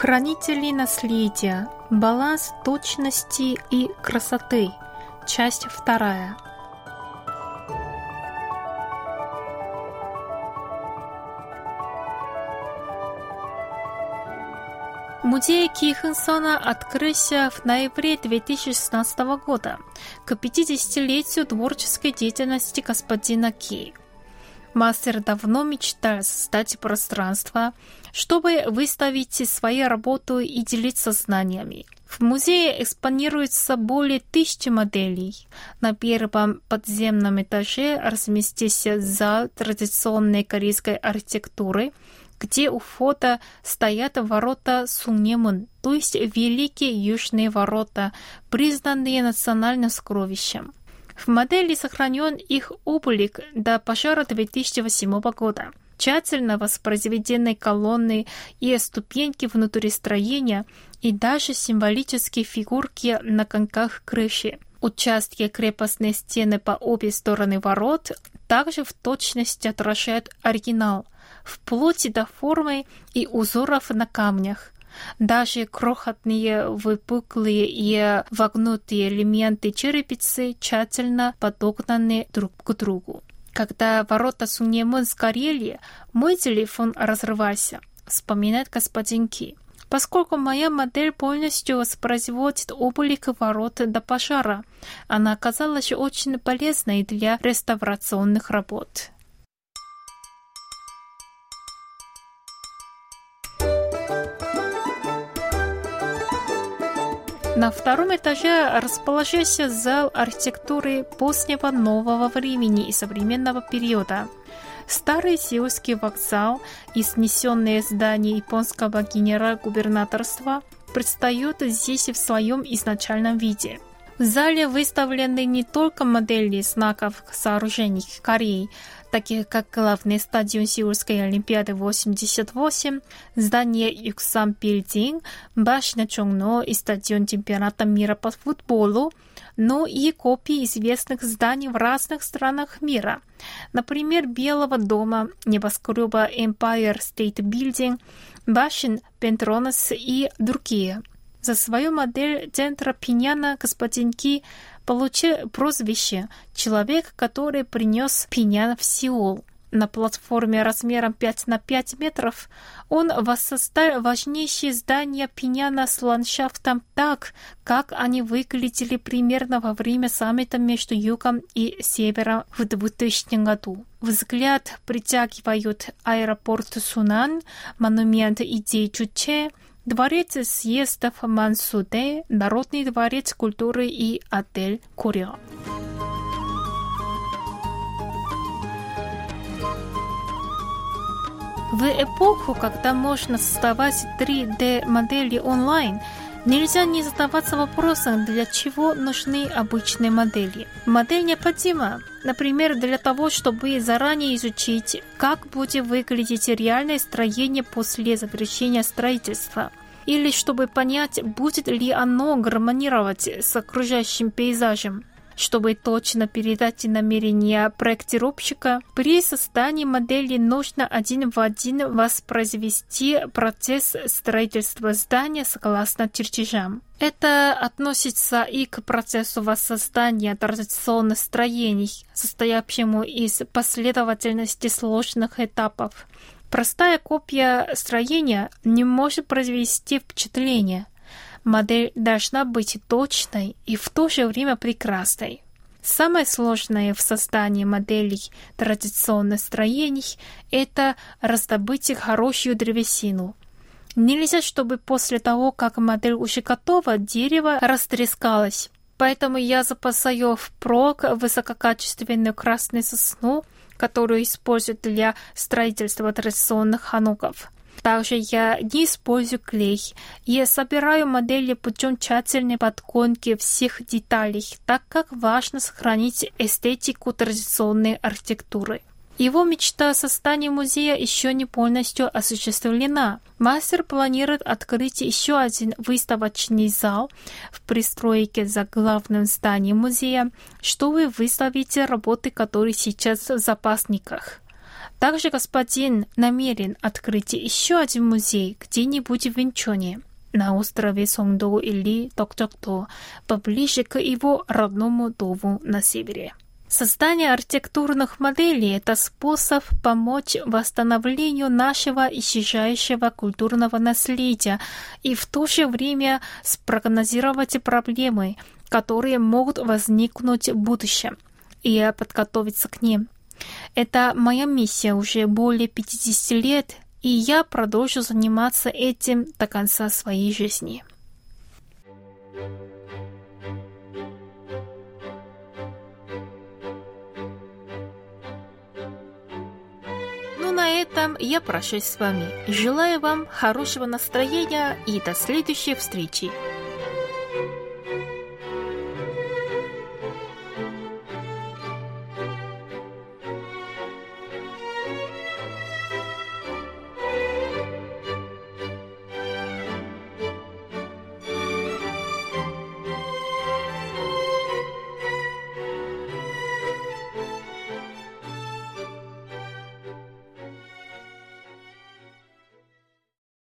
Хранители наследия. Баланс точности и красоты. Часть вторая. Музей Кихенсона открылся в ноябре 2016 года к 50-летию творческой деятельности господина Ки. Мастер давно мечтал создать пространство, чтобы выставить свои работы и делиться знаниями. В музее экспонируется более тысячи моделей. На первом подземном этаже разместился зал традиционной корейской архитектуры, где у входа стоят ворота Сунемун, то есть Великие Южные ворота, признанные национальным сокровищем. В модели сохранен их облик до пожара 2008 года. Тщательно воспроизведены колонны и ступеньки внутри строения и даже символические фигурки на конках крыши. Участки крепостной стены по обе стороны ворот также в точности отражают оригинал, вплоть до формы и узоров на камнях. Даже крохотные выпуклые и вогнутые элементы черепицы тщательно подогнаны друг к другу. Когда ворота Суньемон сгорели, мой телефон разрывался, вспоминает господин Ки. Поскольку моя модель полностью воспроизводит облик ворот до пожара, она оказалась очень полезной для реставрационных работ. На втором этаже расположился зал архитектуры позднего нового времени и современного периода. Старый сеульский вокзал и снесенные здания японского генерал-губернаторства предстают здесь в своем изначальном виде. В зале выставлены не только модели знаков сооружений Кореи, таких как главный стадион Сеульской Олимпиады 88, здание Юксан Билдинг, башня Чонгно и стадион чемпионата мира по футболу, но и копии известных зданий в разных странах мира. Например, Белого дома, небоскреба Empire State Building, башен Пентронос и другие. За свою модель центра Пиняна господин Ки получил прозвище «Человек, который принес Пинян в Сеул». На платформе размером 5 на 5 метров он воссоздал важнейшие здания Пиняна с ландшафтом так, как они выглядели примерно во время саммита между Югом и Севером в 2000 году. Взгляд притягивают аэропорт Сунан, монумент идей Чуче, Дворец съездов Мансуде, Народный дворец культуры и отель Курё. В эпоху, когда можно создавать 3D-модели онлайн, Нельзя не задаваться вопросом, для чего нужны обычные модели. Модель необходима, например, для того, чтобы заранее изучить, как будет выглядеть реальное строение после завершения строительства или чтобы понять, будет ли оно гармонировать с окружающим пейзажем. Чтобы точно передать намерения проектировщика, при создании модели нужно один в один воспроизвести процесс строительства здания согласно чертежам. Это относится и к процессу воссоздания традиционных строений, состоящему из последовательности сложных этапов. Простая копия строения не может произвести впечатление – Модель должна быть точной и в то же время прекрасной. Самое сложное в создании моделей традиционных строений – это раздобыть хорошую древесину. Нельзя, чтобы после того, как модель уже готова, дерево растрескалось. Поэтому я запасаю впрок высококачественную красную сосну, которую используют для строительства традиционных хануков. Также я не использую клей. Я собираю модели путем тщательной подгонки всех деталей, так как важно сохранить эстетику традиционной архитектуры. Его мечта о создании музея еще не полностью осуществлена. Мастер планирует открыть еще один выставочный зал в пристройке за главным зданием музея, чтобы выставить работы, которые сейчас в запасниках. Также господин намерен открыть еще один музей где-нибудь в Винчоне, на острове Сонгдо или Токчокто, поближе к его родному дому на севере. Создание архитектурных моделей – это способ помочь восстановлению нашего исчезающего культурного наследия и в то же время спрогнозировать проблемы, которые могут возникнуть в будущем, и подготовиться к ним. Это моя миссия уже более 50 лет, и я продолжу заниматься этим до конца своей жизни. Ну, на этом я прощаюсь с вами. Желаю вам хорошего настроения и до следующей встречи.